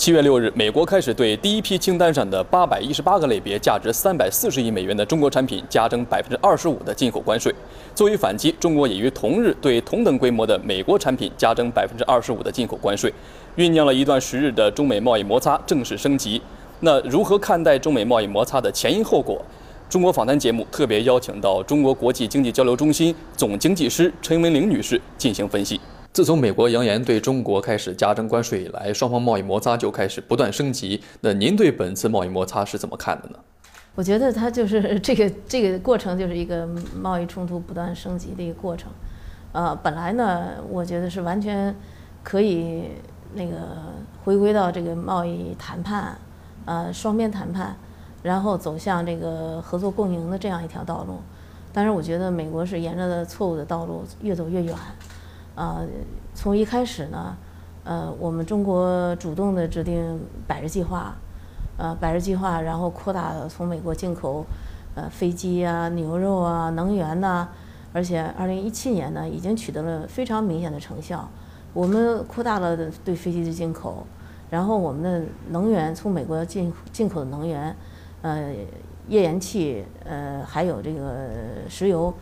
七月六日，美国开始对第一批清单上的八百一十八个类别、价值三百四十亿美元的中国产品加征百分之二十五的进口关税。作为反击，中国也于同日对同等规模的美国产品加征百分之二十五的进口关税。酝酿了一段时日的中美贸易摩擦正式升级。那如何看待中美贸易摩擦的前因后果？中国访谈节目特别邀请到中国国际经济交流中心总经济师陈文玲女士进行分析。自从美国扬言对中国开始加征关税以来，双方贸易摩擦就开始不断升级。那您对本次贸易摩擦是怎么看的呢？我觉得它就是这个这个过程就是一个贸易冲突不断升级的一个过程。呃，本来呢，我觉得是完全可以那个回归到这个贸易谈判，呃，双边谈判，然后走向这个合作共赢的这样一条道路。但是我觉得美国是沿着的错误的道路越走越远。呃，从一开始呢，呃，我们中国主动的制定百日计划，呃，百日计划，然后扩大从美国进口，呃，飞机啊、牛肉啊、能源呐，而且二零一七年呢，已经取得了非常明显的成效。我们扩大了对飞机的进口，然后我们的能源从美国进进口的能源，呃，页岩气，呃，还有这个石油。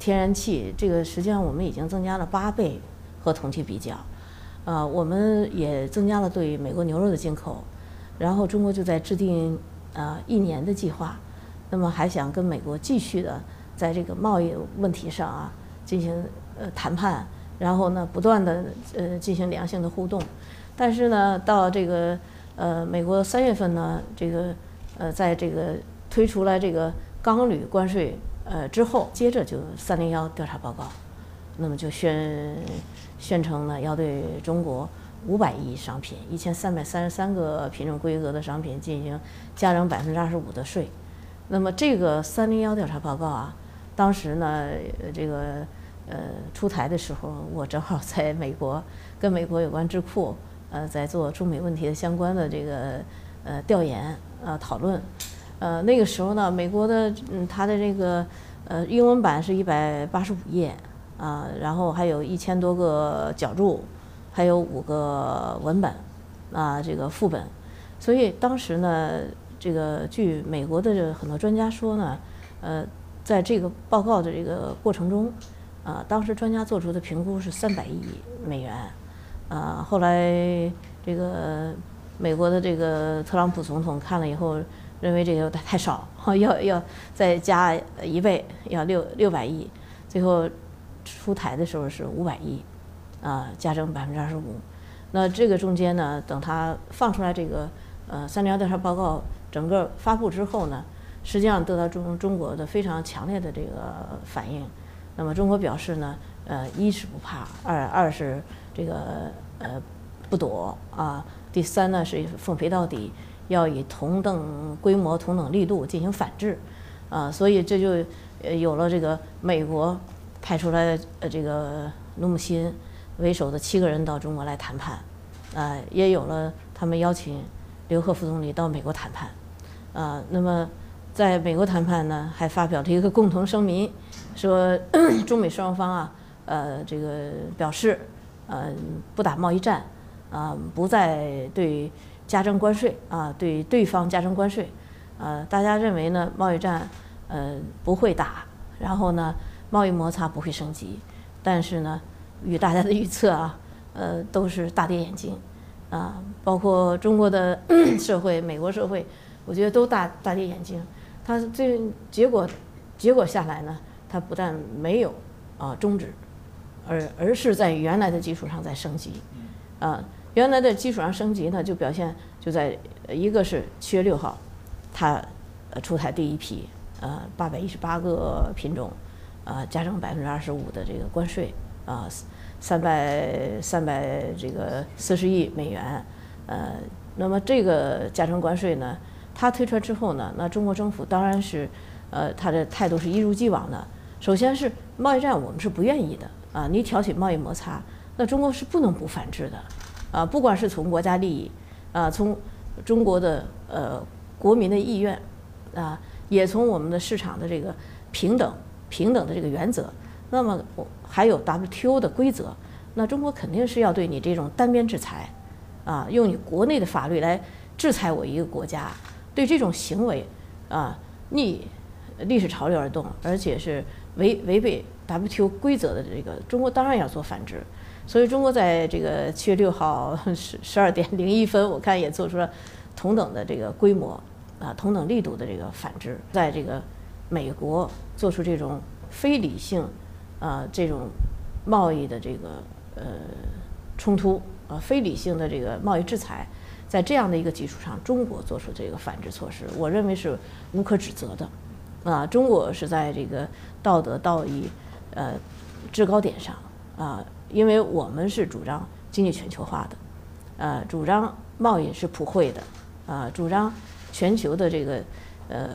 天然气这个实际上我们已经增加了八倍，和同期比较，呃，我们也增加了对美国牛肉的进口，然后中国就在制定呃一年的计划，那么还想跟美国继续的在这个贸易问题上啊进行呃谈判，然后呢不断的呃进行良性的互动，但是呢到这个呃美国三月份呢这个呃在这个推出来这个钢铝关税。呃，之后接着就三零幺调查报告，那么就宣宣称呢，要对中国五百亿商品、一千三百三十三个品种规格的商品进行加征百分之二十五的税。那么这个三零幺调查报告啊，当时呢，这个呃出台的时候，我正好在美国，跟美国有关智库呃在做中美问题的相关的这个呃调研呃讨论。呃，那个时候呢，美国的嗯，它的这个呃英文版是一百八十五页啊，然后还有一千多个脚注，还有五个文本啊，这个副本。所以当时呢，这个据美国的这很多专家说呢，呃，在这个报告的这个过程中，啊，当时专家做出的评估是三百亿美元，啊，后来这个美国的这个特朗普总统看了以后。认为这个太少，要要再加一倍，要六六百亿，最后出台的时候是五百亿，啊，加征百分之二十五。那这个中间呢，等他放出来这个呃三零幺调查报告整个发布之后呢，实际上得到中中国的非常强烈的这个反应。那么中国表示呢，呃，一是不怕，二二是这个呃不躲啊，第三呢是奉陪到底。要以同等规模、同等力度进行反制，啊，所以这就有了这个美国派出来呃这个努姆辛为首的七个人到中国来谈判，啊，也有了他们邀请刘鹤副总理到美国谈判，啊，那么在美国谈判呢，还发表了一个共同声明，说 中美双方啊，呃，这个表示，呃，不打贸易战，啊，不再对。加征关税啊，对对方加征关税，呃，大家认为呢，贸易战呃不会打，然后呢，贸易摩擦不会升级，但是呢，与大家的预测啊，呃，都是大跌眼镜，啊，包括中国的 社会、美国社会，我觉得都大大跌眼镜。它最结果结果下来呢，它不但没有啊终止，而而是在原来的基础上在升级，啊。原来的基础上升级呢，就表现就在一个是七月六号，它呃出台第一批呃八百一十八个品种，呃加征百分之二十五的这个关税啊三百三百这个四十亿美元，呃那么这个加征关税呢，它推出来之后呢，那中国政府当然是呃它的态度是一如既往的，首先是贸易战我们是不愿意的啊，你挑起贸易摩擦，那中国是不能不反制的。啊，不管是从国家利益，啊，从中国的呃国民的意愿，啊，也从我们的市场的这个平等平等的这个原则，那么还有 WTO 的规则，那中国肯定是要对你这种单边制裁，啊，用你国内的法律来制裁我一个国家，对这种行为啊逆历史潮流而动，而且是违违背 WTO 规则的这个，中国当然要做反制。所以中国在这个七月六号十十二点零一分，我看也做出了同等的这个规模啊同等力度的这个反制，在这个美国做出这种非理性啊这种贸易的这个呃冲突啊非理性的这个贸易制裁，在这样的一个基础上，中国做出这个反制措施，我认为是无可指责的啊。中国是在这个道德道义呃制高点上啊。因为我们是主张经济全球化的，呃，主张贸易是普惠的，啊，主张全球的这个呃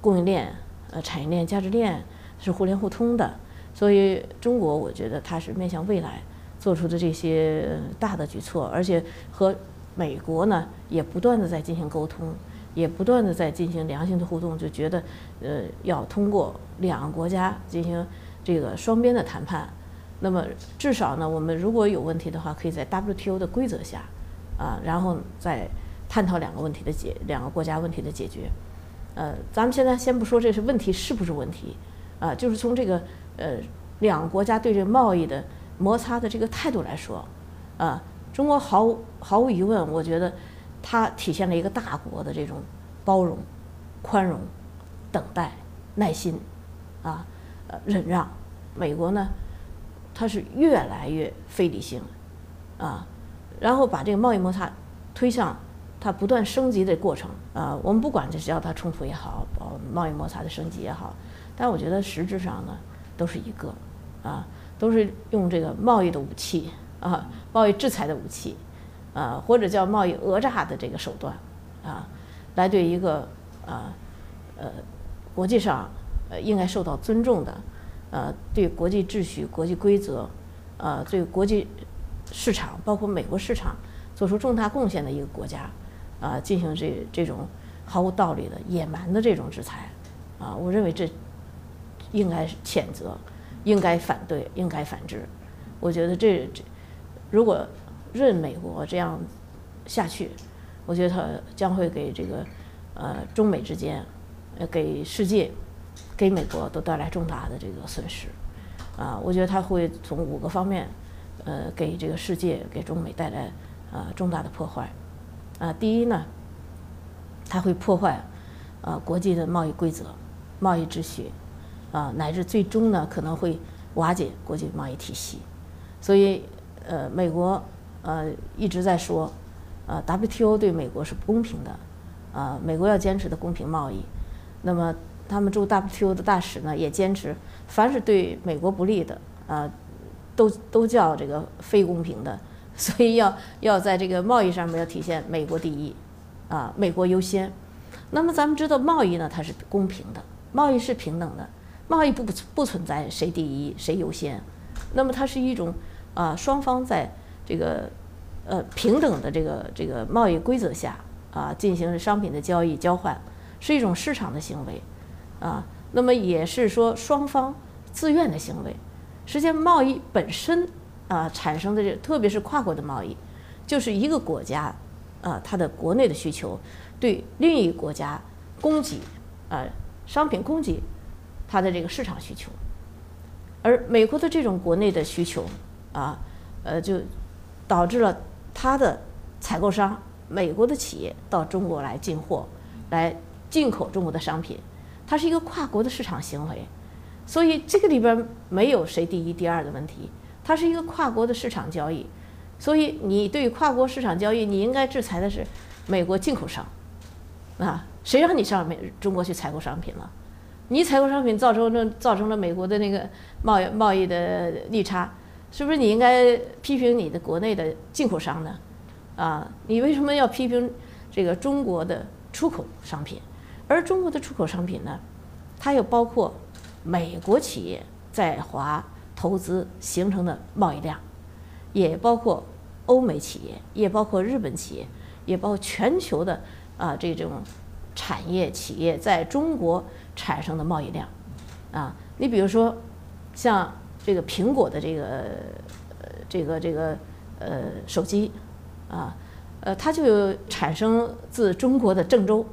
供应链、呃产业链、价值链是互联互通的，所以中国我觉得它是面向未来做出的这些大的举措，而且和美国呢也不断的在进行沟通，也不断的在进行良性的互动，就觉得呃要通过两个国家进行这个双边的谈判。那么至少呢，我们如果有问题的话，可以在 WTO 的规则下，啊，然后再探讨两个问题的解，两个国家问题的解决。呃，咱们现在先不说这是问题是不是问题，啊，就是从这个呃两个国家对这贸易的摩擦的这个态度来说，啊，中国毫无毫无疑问，我觉得它体现了一个大国的这种包容、宽容、等待、耐心，啊，呃，忍让。美国呢？它是越来越非理性，啊，然后把这个贸易摩擦推向它不断升级的过程啊。我们不管这叫它冲突也好，贸易摩擦的升级也好，但我觉得实质上呢都是一个啊，都是用这个贸易的武器啊，贸易制裁的武器啊，或者叫贸易讹诈的这个手段啊，来对一个啊呃国际上呃应该受到尊重的。呃，对国际秩序、国际规则，呃，对国际市场，包括美国市场，做出重大贡献的一个国家，啊，进行这这种毫无道理的野蛮的这种制裁，啊，我认为这应该是谴责，应该反对，应该反制。我觉得这这如果任美国这样下去，我觉得它将会给这个呃中美之间，呃给世界。给美国都带来重大的这个损失，啊，我觉得它会从五个方面，呃，给这个世界、给中美带来啊重大的破坏，啊，第一呢，它会破坏啊国际的贸易规则、贸易秩序，啊，乃至最终呢可能会瓦解国际贸易体系，所以呃，美国呃一直在说，呃，WTO 对美国是不公平的，啊，美国要坚持的公平贸易，那么。他们驻 WTO 的大使呢，也坚持，凡是对美国不利的，啊，都都叫这个非公平的，所以要要在这个贸易上面要体现美国第一，啊，美国优先。那么咱们知道贸易呢，它是公平的，贸易是平等的，贸易不不存在谁第一谁优先，那么它是一种啊，双方在这个呃平等的这个这个贸易规则下啊进行商品的交易交换，是一种市场的行为。啊，那么也是说双方自愿的行为。实际上，贸易本身啊产生的这，特别是跨国的贸易，就是一个国家啊它的国内的需求对另一个国家供给啊商品供给它的这个市场需求。而美国的这种国内的需求啊，呃，就导致了它的采购商美国的企业到中国来进货，来进口中国的商品。它是一个跨国的市场行为，所以这个里边没有谁第一、第二的问题。它是一个跨国的市场交易，所以你对跨国市场交易，你应该制裁的是美国进口商，啊，谁让你上美中国去采购商品了？你采购商品造成了造成了美国的那个贸易贸易的利差，是不是你应该批评你的国内的进口商呢？啊，你为什么要批评这个中国的出口商品？而中国的出口商品呢，它又包括美国企业在华投资形成的贸易量，也包括欧美企业，也包括日本企业，也包括全球的啊这种产业企业在中国产生的贸易量，啊，你比如说像这个苹果的这个呃这个这个呃手机啊，呃，它就产生自中国的郑州，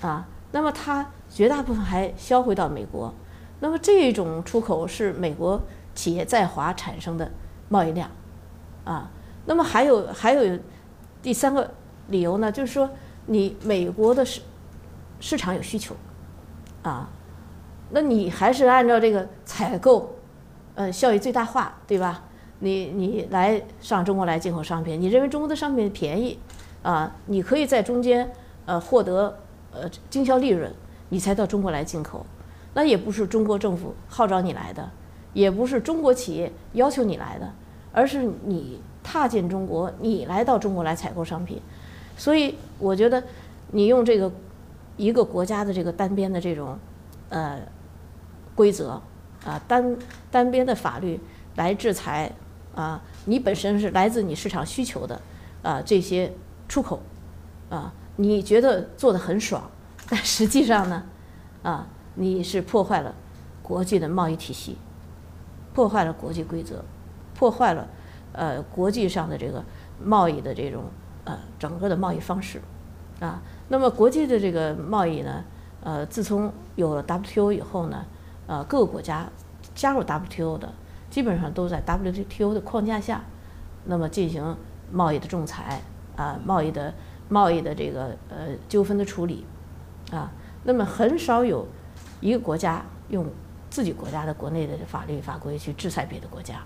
啊，那么它绝大部分还销回到美国，那么这种出口是美国企业在华产生的贸易量，啊，那么还有还有第三个理由呢，就是说你美国的市市场有需求，啊，那你还是按照这个采购，呃，效益最大化，对吧？你你来上中国来进口商品，你认为中国的商品便宜，啊，你可以在中间呃获得呃经销利润，你才到中国来进口，那也不是中国政府号召你来的，也不是中国企业要求你来的，而是你踏进中国，你来到中国来采购商品，所以我觉得你用这个一个国家的这个单边的这种呃规则啊单单边的法律来制裁。啊，你本身是来自你市场需求的，啊，这些出口，啊，你觉得做的很爽，但实际上呢，啊，你是破坏了国际的贸易体系，破坏了国际规则，破坏了呃国际上的这个贸易的这种呃整个的贸易方式，啊，那么国际的这个贸易呢，呃，自从有了 WTO 以后呢，呃，各个国家加入 WTO 的。基本上都在 WTO 的框架下，那么进行贸易的仲裁啊，贸易的贸易的这个呃纠纷的处理啊，那么很少有一个国家用自己国家的国内的法律法规去制裁别的国家。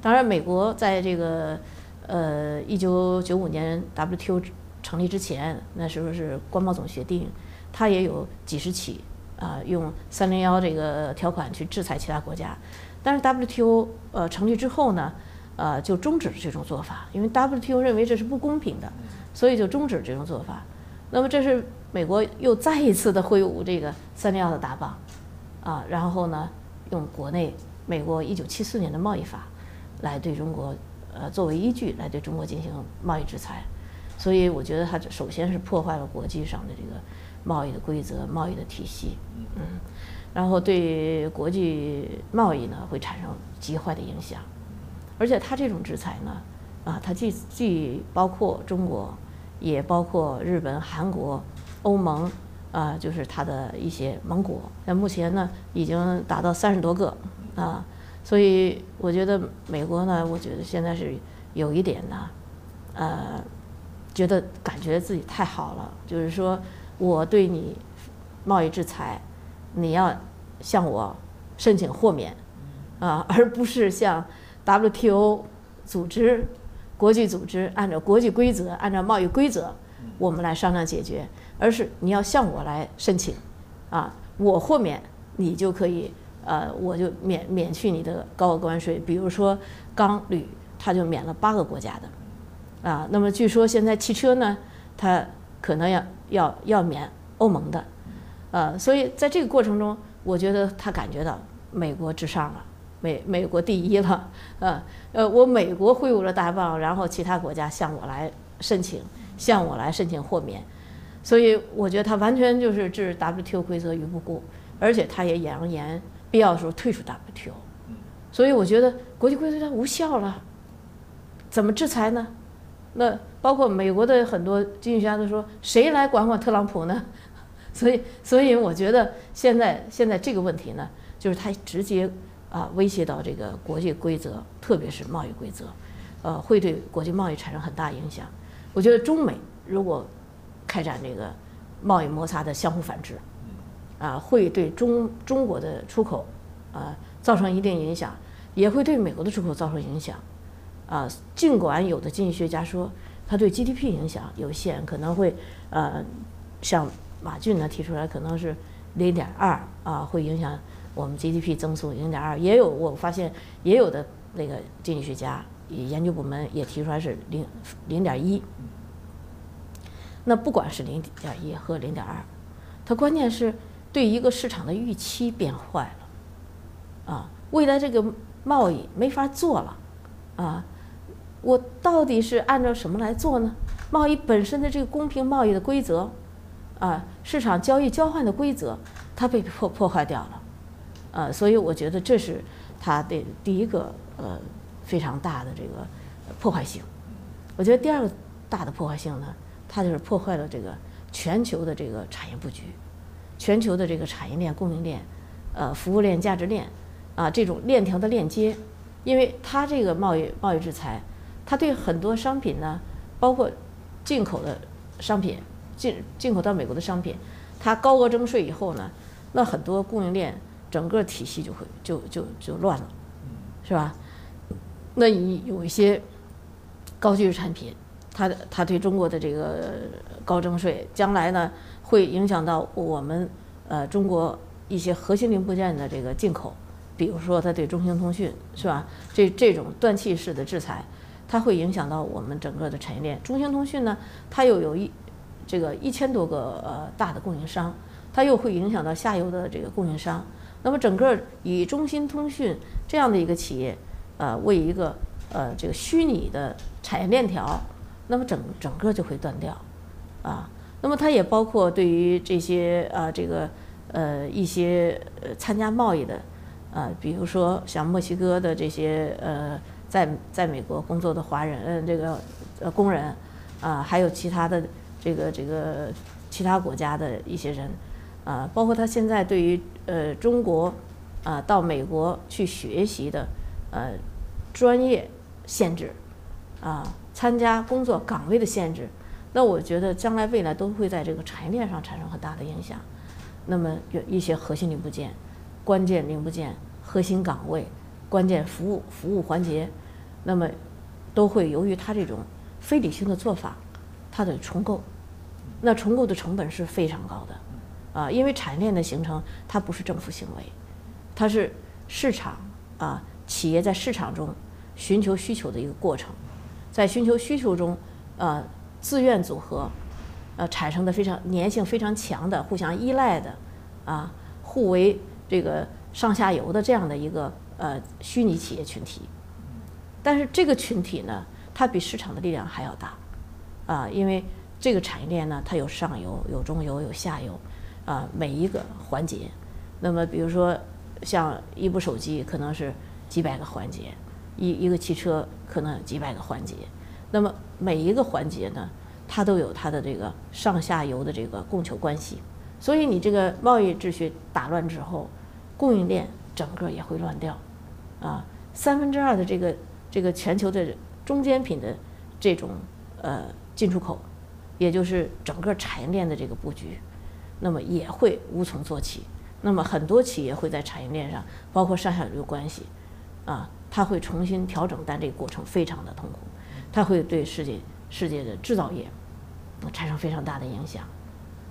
当然，美国在这个呃一九九五年 WTO 成立之前，那时候是关贸总协定，它也有几十起啊用三零幺这个条款去制裁其他国家。但是 WTO 呃成立之后呢，呃就终止了这种做法，因为 WTO 认为这是不公平的，所以就终止这种做法。那么这是美国又再一次的挥舞这个三零幺的大棒，啊，然后呢用国内美国一九七四年的贸易法来对中国呃作为依据来对中国进行贸易制裁。所以我觉得它首先是破坏了国际上的这个贸易的规则、贸易的体系，嗯。然后对国际贸易呢会产生极坏的影响，而且它这种制裁呢，啊，它既既包括中国，也包括日本、韩国、欧盟，啊，就是它的一些盟国。那目前呢，已经达到三十多个，啊，所以我觉得美国呢，我觉得现在是有一点呢，呃，觉得感觉自己太好了，就是说我对你贸易制裁。你要向我申请豁免，啊，而不是向 WTO 组织、国际组织按照国际规则、按照贸易规则，我们来商量解决，而是你要向我来申请，啊，我豁免你就可以，呃，我就免免去你的高额关税。比如说钢铝，它就免了八个国家的，啊，那么据说现在汽车呢，它可能要要要免欧盟的。呃，所以在这个过程中，我觉得他感觉到美国至上了，美美国第一了，呃呃，我美国挥舞了大棒，然后其他国家向我来申请，向我来申请豁免，所以我觉得他完全就是置 WTO 规则于不顾，而且他也扬言必要时候退出 WTO，所以我觉得国际规则它无效了，怎么制裁呢？那包括美国的很多经济学家都说，谁来管管特朗普呢？所以，所以我觉得现在现在这个问题呢，就是他直接啊威胁到这个国际规则，特别是贸易规则，呃，会对国际贸易产生很大影响。我觉得中美如果开展这个贸易摩擦的相互反制，啊，会对中中国的出口啊造成一定影响，也会对美国的出口造成影响。啊，尽管有的经济学家说它对 GDP 影响有限，可能会呃像。马骏呢提出来可能是零点二啊，会影响我们 GDP 增速零点二。也有我发现也有的那个经济学家研究部门也提出来是零零点一。那不管是零点一和零点二，它关键是对一个市场的预期变坏了啊，未来这个贸易没法做了啊。我到底是按照什么来做呢？贸易本身的这个公平贸易的规则。啊，市场交易交换的规则，它被破破坏掉了，呃，所以我觉得这是它的第一个呃非常大的这个破坏性。我觉得第二个大的破坏性呢？它就是破坏了这个全球的这个产业布局，全球的这个产业链、供应链、呃服务链、价值链啊这种链条的链接，因为它这个贸易贸易制裁，它对很多商品呢，包括进口的商品进进口到美国的商品，它高额征税以后呢，那很多供应链整个体系就会就就就乱了，是吧？那你有一些高技术产品。它的它对中国的这个高征税，将来呢会影响到我们呃中国一些核心零部件的这个进口，比如说它对中兴通讯是吧？这这种断气式的制裁，它会影响到我们整个的产业链。中兴通讯呢，它又有一这个一千多个呃大的供应商，它又会影响到下游的这个供应商。那么整个以中兴通讯这样的一个企业，呃为一个呃这个虚拟的产业链条。那么整整个就会断掉，啊，那么它也包括对于这些啊这个呃一些呃参加贸易的，啊，比如说像墨西哥的这些呃在在美国工作的华人，嗯，这个呃工人，啊，还有其他的这个这个其他国家的一些人，啊，包括他现在对于呃中国啊到美国去学习的呃专业限制，啊。参加工作岗位的限制，那我觉得将来未来都会在这个产业链上产生很大的影响。那么有一些核心零部件、关键零部件、核心岗位、关键服务服务环节，那么都会由于它这种非理性的做法，它的重构，那重构的成本是非常高的啊，因为产业链的形成它不是政府行为，它是市场啊企业在市场中寻求需求的一个过程。在寻求需求中，呃，自愿组合，呃，产生的非常粘性非常强的、互相依赖的，啊，互为这个上下游的这样的一个呃虚拟企业群体。但是这个群体呢，它比市场的力量还要大，啊，因为这个产业链呢，它有上游、有中游、有下游，啊，每一个环节。那么，比如说像一部手机，可能是几百个环节。一一个汽车可能几百个环节，那么每一个环节呢，它都有它的这个上下游的这个供求关系，所以你这个贸易秩序打乱之后，供应链整个也会乱掉，啊，三分之二的这个这个全球的中间品的这种呃进出口，也就是整个产业链的这个布局，那么也会无从做起，那么很多企业会在产业链上，包括上下游关系，啊。它会重新调整，但这个过程非常的痛苦，它会对世界世界的制造业产生非常大的影响。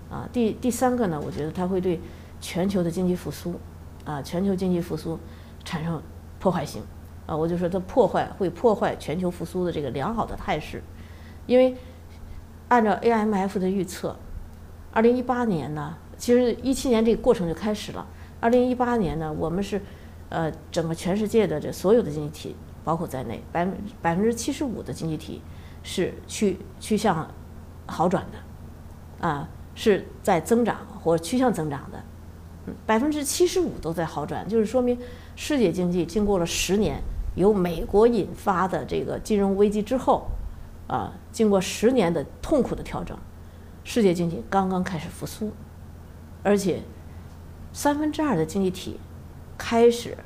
啊，第第三个呢，我觉得它会对全球的经济复苏，啊，全球经济复苏产生破坏性。啊，我就说它破坏会破坏全球复苏的这个良好的态势，因为按照 AMF 的预测，二零一八年呢，其实一七年这个过程就开始了，二零一八年呢，我们是。呃，整个全世界的这所有的经济体，包括在内，百分百分之七十五的经济体是趋趋向好转的，啊，是在增长或趋向增长的，嗯百分之七十五都在好转，就是说明世界经济经过了十年由美国引发的这个金融危机之后，啊，经过十年的痛苦的调整，世界经济刚刚开始复苏，而且三分之二的经济体。开始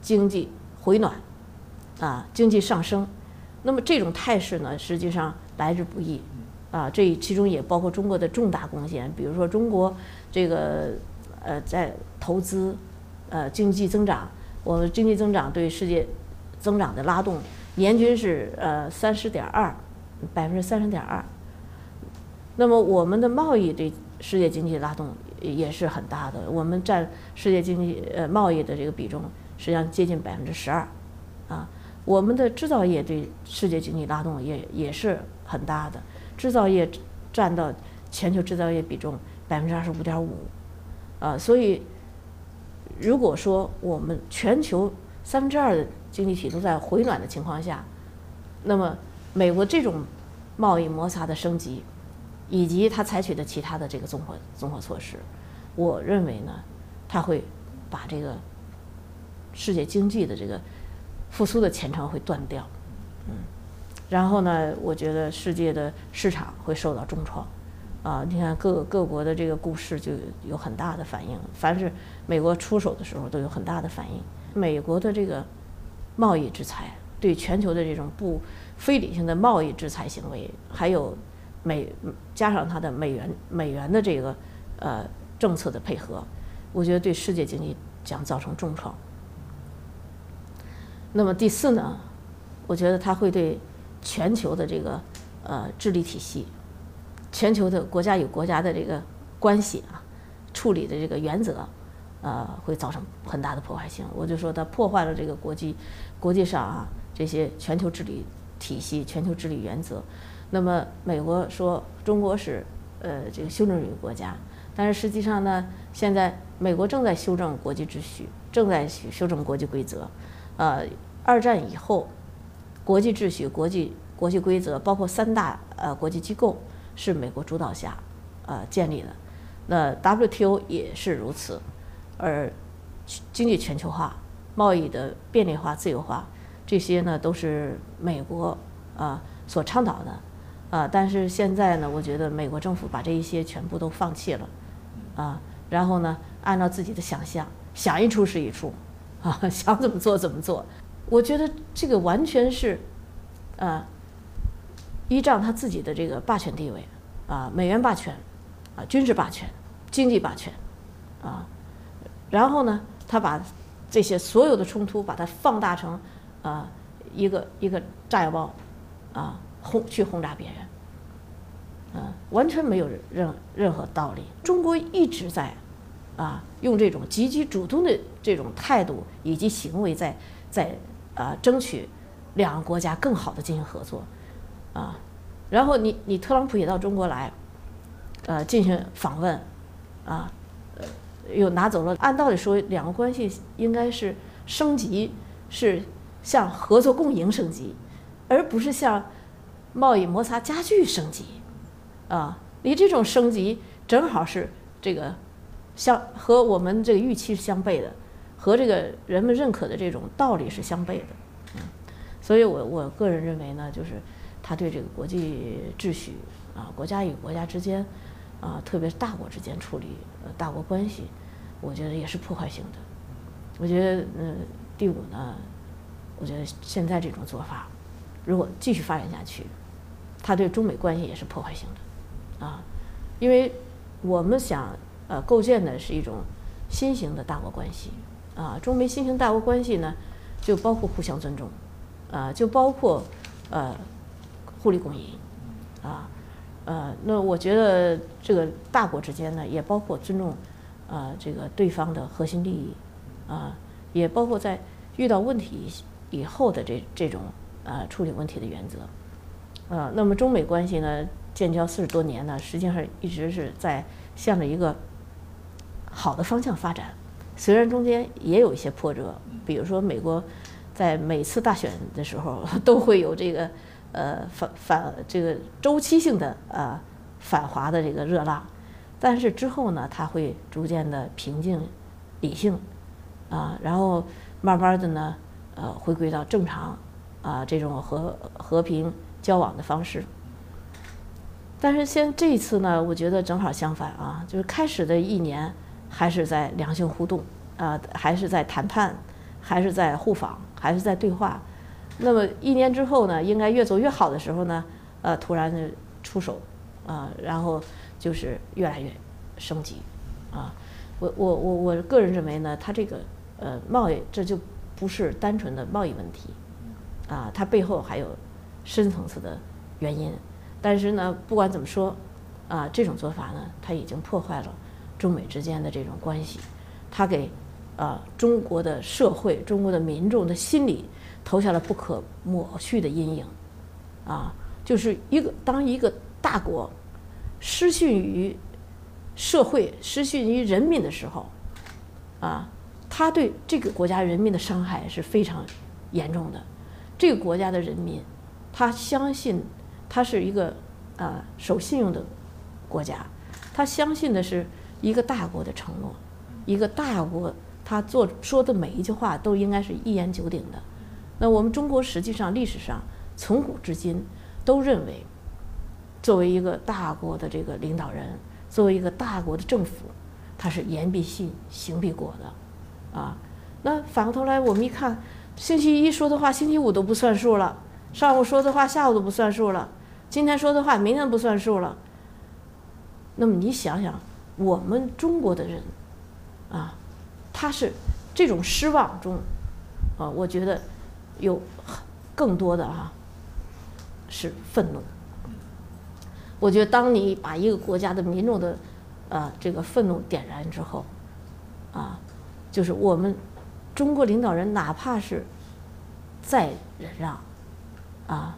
经济回暖，啊，经济上升，那么这种态势呢，实际上来之不易，啊，这其中也包括中国的重大贡献，比如说中国这个呃在投资，呃经济增长，我们经济增长对世界增长的拉动，年均是呃三十点二，百分之三十点二，那么我们的贸易对世界经济拉动。也是很大的，我们占世界经济呃贸易的这个比重，实际上接近百分之十二，啊，我们的制造业对世界经济拉动也也是很大的，制造业占到全球制造业比重百分之二十五点五，啊，所以如果说我们全球三分之二的经济体都在回暖的情况下，那么美国这种贸易摩擦的升级。以及他采取的其他的这个综合综合措施，我认为呢，他会把这个世界经济的这个复苏的前程会断掉，嗯，然后呢，我觉得世界的市场会受到重创。啊，你看各各国的这个股市就有很大的反应，凡是美国出手的时候都有很大的反应。美国的这个贸易制裁，对全球的这种不非理性的贸易制裁行为，还有美加上它的美元美元的这个呃政策的配合，我觉得对世界经济将造成重创。那么第四呢，我觉得它会对全球的这个呃治理体系。全球的国家与国家的这个关系啊，处理的这个原则，呃，会造成很大的破坏性。我就说它破坏了这个国际国际上啊这些全球治理体系、全球治理原则。那么美国说中国是呃这个修正主义国家，但是实际上呢，现在美国正在修正国际秩序，正在修正国际规则。呃，二战以后，国际秩序、国际国际规则，包括三大呃国际机构。是美国主导下，呃建立的，那 WTO 也是如此，而经济全球化、贸易的便利化、自由化，这些呢都是美国啊所倡导的，啊，但是现在呢，我觉得美国政府把这一些全部都放弃了，啊，然后呢，按照自己的想象，想一出是一出，啊，想怎么做怎么做，我觉得这个完全是，啊。依仗他自己的这个霸权地位，啊，美元霸权，啊，军事霸权，经济霸权，啊，然后呢，他把这些所有的冲突把它放大成啊一个一个炸药包，啊，轰去轰炸别人，啊，完全没有任任何道理。中国一直在啊用这种积极主动的这种态度以及行为在在啊争取两个国家更好的进行合作。啊，然后你你特朗普也到中国来，呃，进行访问，啊，呃，又拿走了。按道理说，两个关系应该是升级，是向合作共赢升级，而不是向贸易摩擦加剧升级。啊，你这种升级正好是这个相和我们这个预期是相悖的，和这个人们认可的这种道理是相悖的。嗯，所以我我个人认为呢，就是。他对这个国际秩序啊，国家与国家之间啊，特别是大国之间处理呃大国关系，我觉得也是破坏性的。我觉得嗯，第五呢，我觉得现在这种做法，如果继续发展下去，他对中美关系也是破坏性的啊，因为我们想呃构建的是一种新型的大国关系啊，中美新型大国关系呢，就包括互相尊重啊，就包括呃。互利共赢，啊，呃，那我觉得这个大国之间呢，也包括尊重，啊，这个对方的核心利益，啊，也包括在遇到问题以后的这这种呃处理问题的原则，呃，那么中美关系呢，建交四十多年呢，实际上一直是在向着一个好的方向发展，虽然中间也有一些波折，比如说美国在每次大选的时候 都会有这个。呃，反反这个周期性的呃反华的这个热浪，但是之后呢，它会逐渐的平静、理性，啊，然后慢慢的呢，呃，回归到正常啊这种和和平交往的方式。但是现这一次呢，我觉得正好相反啊，就是开始的一年还是在良性互动啊，还是在谈判，还是在互访，还是在对话。那么一年之后呢，应该越走越好的时候呢，呃，突然的出手，啊，然后就是越来越升级，啊，我我我我个人认为呢，它这个呃贸易这就不是单纯的贸易问题，啊，它背后还有深层次的原因。但是呢，不管怎么说，啊，这种做法呢，它已经破坏了中美之间的这种关系，它给啊中国的社会、中国的民众的心理。投下了不可抹去的阴影，啊，就是一个当一个大国失信于社会、失信于人民的时候，啊，他对这个国家人民的伤害是非常严重的。这个国家的人民，他相信他是一个啊守信用的国家，他相信的是一个大国的承诺，一个大国他做说的每一句话都应该是一言九鼎的。那我们中国实际上历史上从古至今都认为，作为一个大国的这个领导人，作为一个大国的政府，他是言必信，行必果的，啊，那反过头来我们一看，星期一说的话，星期五都不算数了；上午说的话，下午都不算数了；今天说的话，明天不算数了。那么你想想，我们中国的人，啊，他是这种失望中，啊，我觉得有更多的啊是愤怒。我觉得当你把一个国家的民众的啊这个愤怒点燃之后，啊，就是我们中国领导人哪怕是再忍让，啊，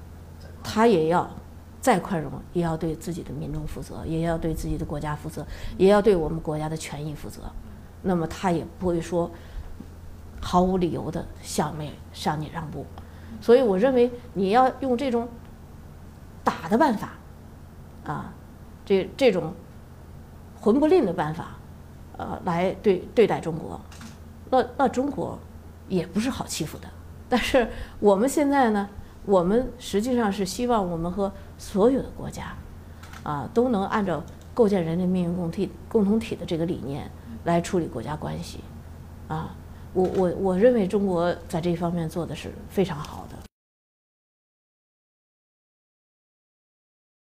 他也要。再宽容，也要对自己的民众负责，也要对自己的国家负责，也要对我们国家的权益负责。那么他也不会说毫无理由的向没向你让步。所以我认为你要用这种打的办法，啊，这这种混不吝的办法，呃，来对对待中国，那那中国也不是好欺负的。但是我们现在呢？我们实际上是希望我们和所有的国家，啊，都能按照构建人类命运共体共同体的这个理念来处理国家关系，啊，我我我认为中国在这方面做的是非常好的。